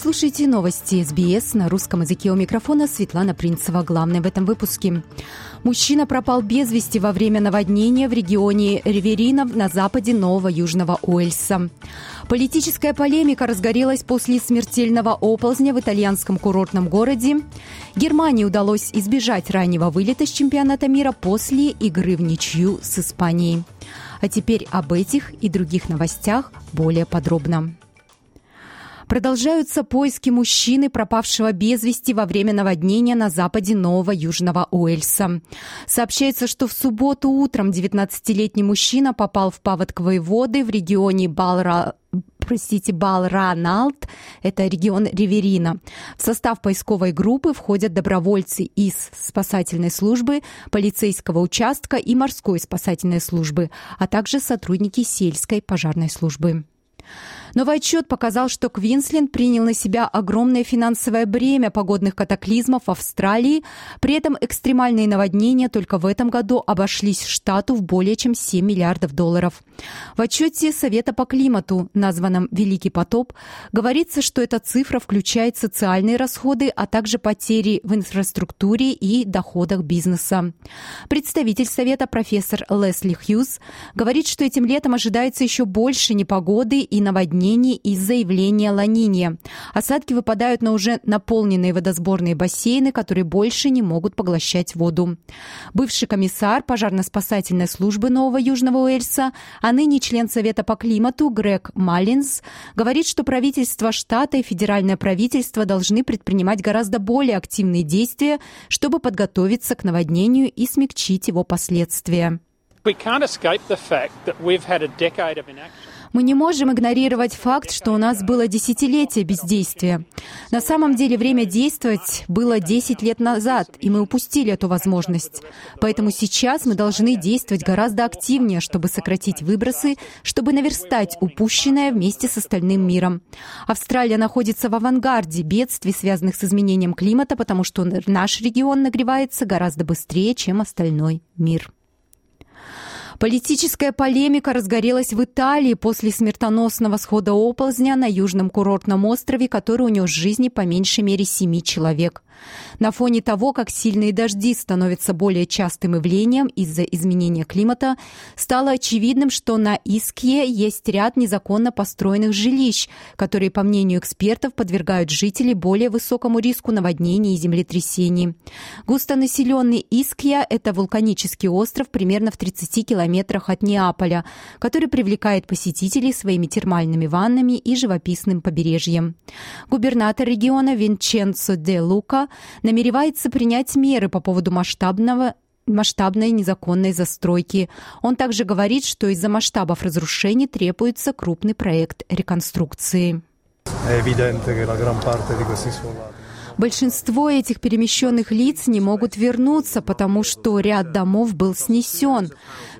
Слушаете новости СБС на русском языке у микрофона Светлана Принцева. Главное в этом выпуске. Мужчина пропал без вести во время наводнения в регионе Риверинов на западе Нового Южного Уэльса. Политическая полемика разгорелась после смертельного оползня в итальянском курортном городе. Германии удалось избежать раннего вылета с чемпионата мира после игры в ничью с Испанией. А теперь об этих и других новостях более подробно. Продолжаются поиски мужчины, пропавшего без вести во время наводнения на западе Нового Южного Уэльса. Сообщается, что в субботу утром 19-летний мужчина попал в паводковые воды в регионе Балра простите, Балраналт, это регион Риверина. В состав поисковой группы входят добровольцы из спасательной службы, полицейского участка и морской спасательной службы, а также сотрудники сельской пожарной службы. Новый отчет показал, что Квинсленд принял на себя огромное финансовое бремя погодных катаклизмов в Австралии. При этом экстремальные наводнения только в этом году обошлись штату в более чем 7 миллиардов долларов. В отчете Совета по климату, названном «Великий потоп», говорится, что эта цифра включает социальные расходы, а также потери в инфраструктуре и доходах бизнеса. Представитель Совета профессор Лесли Хьюз говорит, что этим летом ожидается еще больше непогоды и наводнений наводнений из-за явления ланиния. Осадки выпадают на уже наполненные водосборные бассейны, которые больше не могут поглощать воду. Бывший комиссар пожарно-спасательной службы Нового Южного Уэльса, а ныне член Совета по климату Грег Маллинс, говорит, что правительство штата и федеральное правительство должны предпринимать гораздо более активные действия, чтобы подготовиться к наводнению и смягчить его последствия. We can't. Мы не можем игнорировать факт, что у нас было десятилетие бездействия. На самом деле время действовать было 10 лет назад, и мы упустили эту возможность. Поэтому сейчас мы должны действовать гораздо активнее, чтобы сократить выбросы, чтобы наверстать упущенное вместе с остальным миром. Австралия находится в авангарде бедствий, связанных с изменением климата, потому что наш регион нагревается гораздо быстрее, чем остальной мир. Политическая полемика разгорелась в Италии после смертоносного схода оползня на южном курортном острове, который унес жизни по меньшей мере семи человек. На фоне того, как сильные дожди становятся более частым явлением из-за изменения климата, стало очевидным, что на Искье есть ряд незаконно построенных жилищ, которые, по мнению экспертов, подвергают жителей более высокому риску наводнений и землетрясений. Густонаселенный Искья – это вулканический остров примерно в 30 километрах от Неаполя, который привлекает посетителей своими термальными ваннами и живописным побережьем. Губернатор региона Винченцо де Лука намеревается принять меры по поводу масштабного масштабной незаконной застройки. Он также говорит, что из-за масштабов разрушений требуется крупный проект реконструкции. Большинство этих перемещенных лиц не могут вернуться, потому что ряд домов был снесен.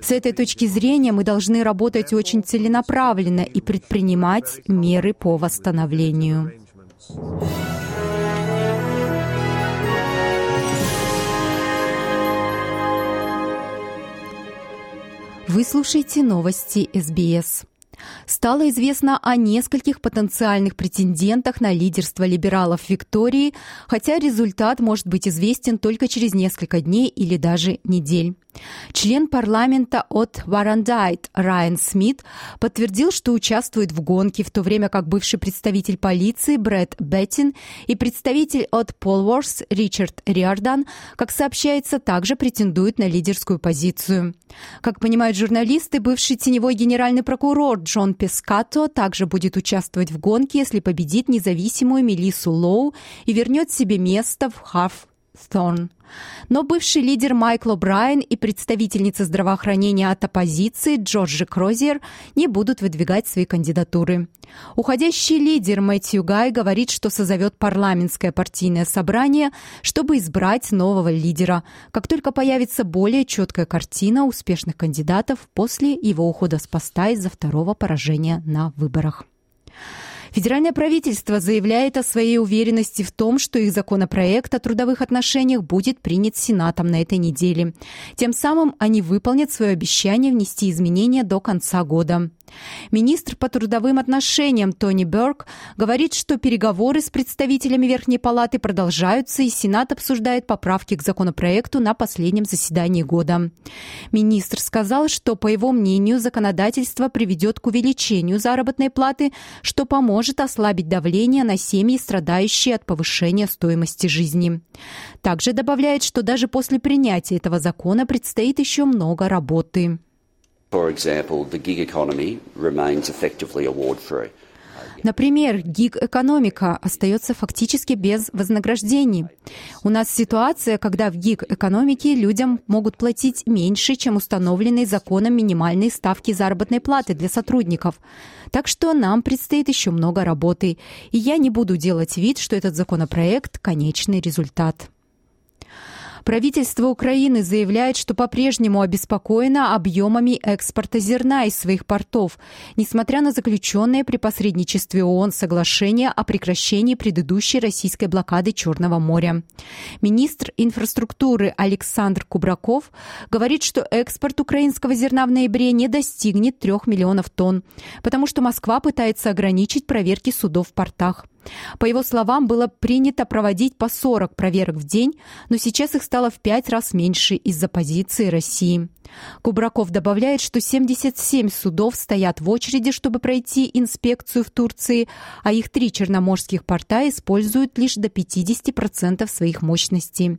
С этой точки зрения мы должны работать очень целенаправленно и предпринимать меры по восстановлению. Вы слушаете новости СБС. Стало известно о нескольких потенциальных претендентах на лидерство либералов Виктории, хотя результат может быть известен только через несколько дней или даже недель. Член парламента от Варандайт Райан Смит подтвердил, что участвует в гонке, в то время как бывший представитель полиции Брэд Беттин и представитель от Полворс Ричард Риордан, как сообщается, также претендуют на лидерскую позицию. Как понимают журналисты, бывший теневой генеральный прокурор Джон Пескато также будет участвовать в гонке, если победит независимую Мелиссу Лоу и вернет себе место в Хаф Thorn. Но бывший лидер Майкл Брайан и представительница здравоохранения от оппозиции Джорджи Крозер не будут выдвигать свои кандидатуры. Уходящий лидер Мэтью Гай говорит, что созовет парламентское партийное собрание, чтобы избрать нового лидера, как только появится более четкая картина успешных кандидатов после его ухода с поста из-за второго поражения на выборах. Федеральное правительство заявляет о своей уверенности в том, что их законопроект о трудовых отношениях будет принят Сенатом на этой неделе. Тем самым они выполнят свое обещание внести изменения до конца года. Министр по трудовым отношениям Тони Берг говорит, что переговоры с представителями Верхней Палаты продолжаются, и Сенат обсуждает поправки к законопроекту на последнем заседании года. Министр сказал, что, по его мнению, законодательство приведет к увеличению заработной платы, что поможет ослабить давление на семьи, страдающие от повышения стоимости жизни. Также добавляет, что даже после принятия этого закона предстоит еще много работы. Например, гиг-экономика остается фактически без вознаграждений. У нас ситуация, когда в гиг-экономике людям могут платить меньше, чем установленные законом минимальные ставки заработной платы для сотрудников. Так что нам предстоит еще много работы, и я не буду делать вид, что этот законопроект – конечный результат. Правительство Украины заявляет, что по-прежнему обеспокоено объемами экспорта зерна из своих портов, несмотря на заключенное при посредничестве ООН соглашение о прекращении предыдущей российской блокады Черного моря. Министр инфраструктуры Александр Кубраков говорит, что экспорт украинского зерна в ноябре не достигнет 3 миллионов тонн, потому что Москва пытается ограничить проверки судов в портах. По его словам, было принято проводить по 40 проверок в день, но сейчас их стало в пять раз меньше из-за позиции России. Кубраков добавляет, что 77 судов стоят в очереди, чтобы пройти инспекцию в Турции, а их три черноморских порта используют лишь до 50% своих мощностей.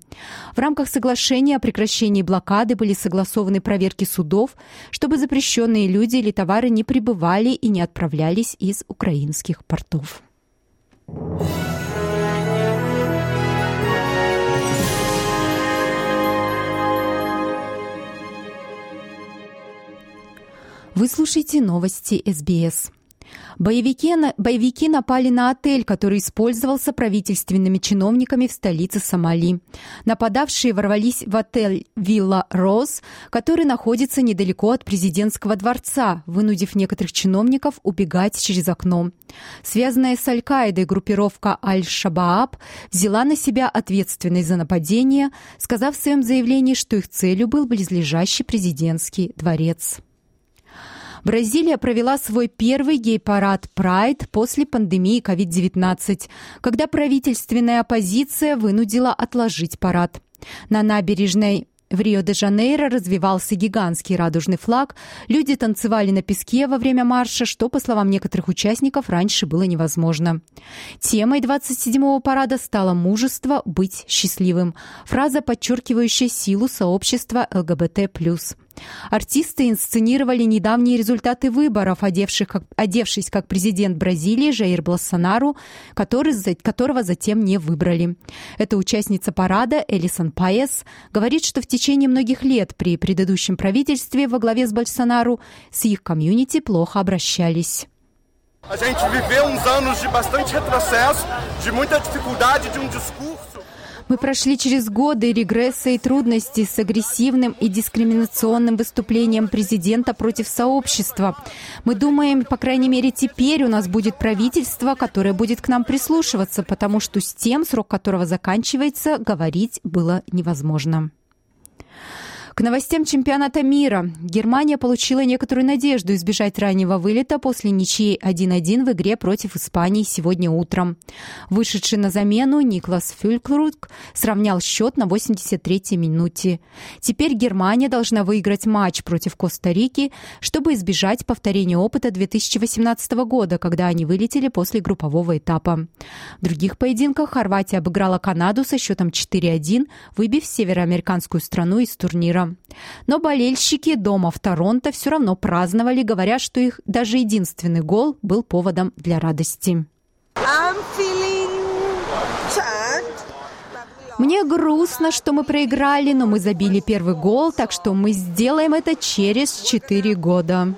В рамках соглашения о прекращении блокады были согласованы проверки судов, чтобы запрещенные люди или товары не прибывали и не отправлялись из украинских портов. Вы слушаете новости СБС. Боевики, боевики напали на отель, который использовался правительственными чиновниками в столице Сомали. Нападавшие ворвались в отель «Вилла Роз», который находится недалеко от президентского дворца, вынудив некоторых чиновников убегать через окно. Связанная с Аль-Каидой группировка Аль-Шабааб взяла на себя ответственность за нападение, сказав в своем заявлении, что их целью был близлежащий президентский дворец. Бразилия провела свой первый гей-парад Pride после пандемии COVID-19, когда правительственная оппозиция вынудила отложить парад. На набережной в Рио-де-Жанейро развивался гигантский радужный флаг. Люди танцевали на песке во время марша, что, по словам некоторых участников, раньше было невозможно. Темой 27-го парада стало «Мужество быть счастливым» – фраза, подчеркивающая силу сообщества ЛГБТ+. Артисты инсценировали недавние результаты выборов, одевших как, одевшись как президент Бразилии Жаир Болсонару, который, которого затем не выбрали. Эта участница парада Элисон Паес говорит, что в течение многих лет при предыдущем правительстве во главе с Болсонару с их комьюнити плохо обращались. A gente viveu uns anos de bastante retrocesso, de muita dificuldade de um discurso. Мы прошли через годы регресса и трудностей с агрессивным и дискриминационным выступлением президента против сообщества. Мы думаем, по крайней мере, теперь у нас будет правительство, которое будет к нам прислушиваться, потому что с тем, срок которого заканчивается, говорить было невозможно. К новостям чемпионата мира. Германия получила некоторую надежду избежать раннего вылета после ничьей 1-1 в игре против Испании сегодня утром. Вышедший на замену Никлас Фюлькрук сравнял счет на 83-й минуте. Теперь Германия должна выиграть матч против Коста-Рики, чтобы избежать повторения опыта 2018 года, когда они вылетели после группового этапа. В других поединках Хорватия обыграла Канаду со счетом 4-1, выбив североамериканскую страну из турнира мира. Но болельщики дома в Торонто все равно праздновали, говоря, что их даже единственный гол был поводом для радости. Мне грустно, что мы проиграли, но мы забили первый гол, так что мы сделаем это через четыре года.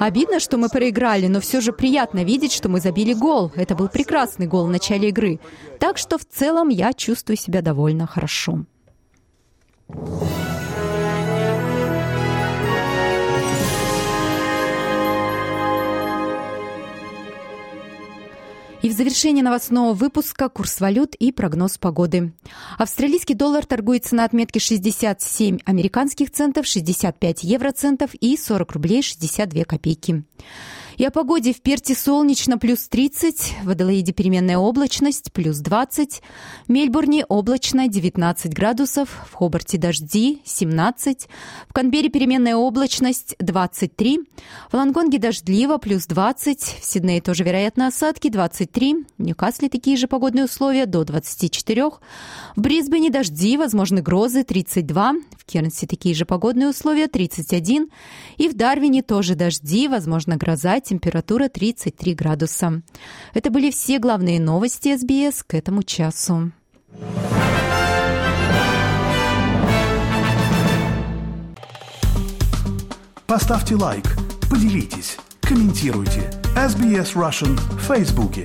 Обидно, что мы проиграли, но все же приятно видеть, что мы забили гол. Это был прекрасный гол в начале игры. Так что в целом я чувствую себя довольно хорошо. И в завершение новостного выпуска курс валют и прогноз погоды. Австралийский доллар торгуется на отметке 67 американских центов, 65 евроцентов и 40 рублей 62 копейки. И о погоде в Перте солнечно плюс 30, в Аделаиде переменная облачность плюс 20, в Мельбурне облачно 19 градусов, в Хобарте дожди 17, в Канбере переменная облачность 23, в Лангонге дождливо плюс 20, в Сиднее тоже вероятно осадки 23, в Ньюкасле такие же погодные условия до 24, в Брисбене дожди, возможны грозы 32, в Кернсе такие же погодные условия 31, и в Дарвине тоже дожди, возможно гроза температура 33 градуса. Это были все главные новости СБС к этому часу. Поставьте лайк, поделитесь, комментируйте. SBS Russian в Фейсбуке.